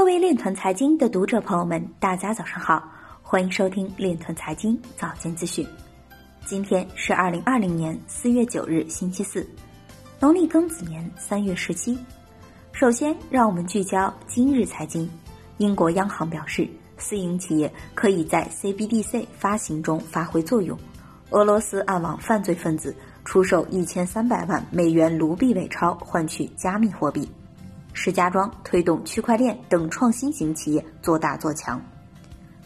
各位链团财经的读者朋友们，大家早上好，欢迎收听链团财经早间资讯。今天是二零二零年四月九日，星期四，农历庚子年三月十七。首先，让我们聚焦今日财经。英国央行表示，私营企业可以在 CBDC 发行中发挥作用。俄罗斯暗网犯罪分子出售一千三百万美元卢币伪钞换取加密货币。石家庄推动区块链等创新型企业做大做强。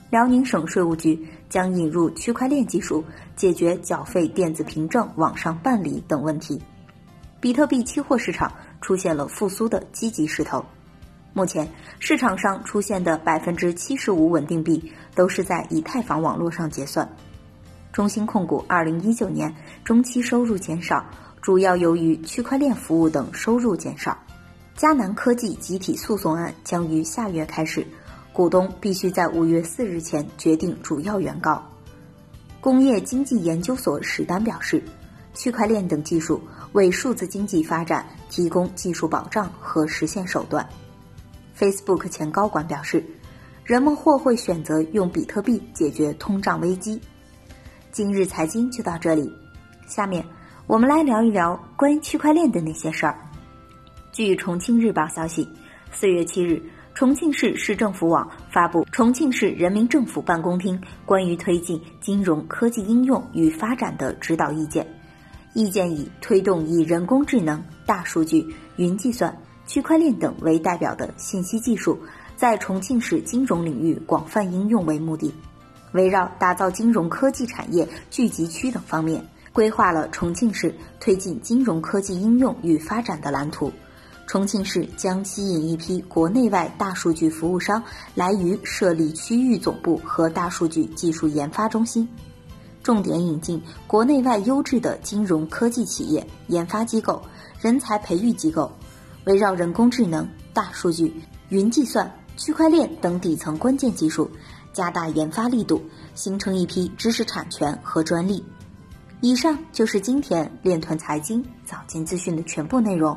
辽宁省税务局将引入区块链技术，解决缴费电子凭证网上办理等问题。比特币期货市场出现了复苏的积极势头。目前市场上出现的百分之七十五稳定币都是在以太坊网络上结算。中芯控股二零一九年中期收入减少，主要由于区块链服务等收入减少。迦南科技集体诉讼案将于下月开始，股东必须在五月四日前决定主要原告。工业经济研究所史丹表示，区块链等技术为数字经济发展提供技术保障和实现手段。Facebook 前高管表示，人们或会选择用比特币解决通胀危机。今日财经就到这里，下面我们来聊一聊关于区块链的那些事儿。据重庆日报消息，四月七日，重庆市市政府网发布《重庆市人民政府办公厅关于推进金融科技应用与发展的指导意见》，意见以推动以人工智能、大数据、云计算、区块链等为代表的信息技术在重庆市金融领域广泛应用为目的，围绕打造金融科技产业聚集区等方面，规划了重庆市推进金融科技应用与发展的蓝图。重庆市将吸引一批国内外大数据服务商来渝设立区域总部和大数据技术研发中心，重点引进国内外优质的金融科技企业、研发机构、人才培育机构，围绕人工智能、大数据、云计算、区块链等底层关键技术，加大研发力度，形成一批知识产权和专利。以上就是今天链团财经早间资讯的全部内容。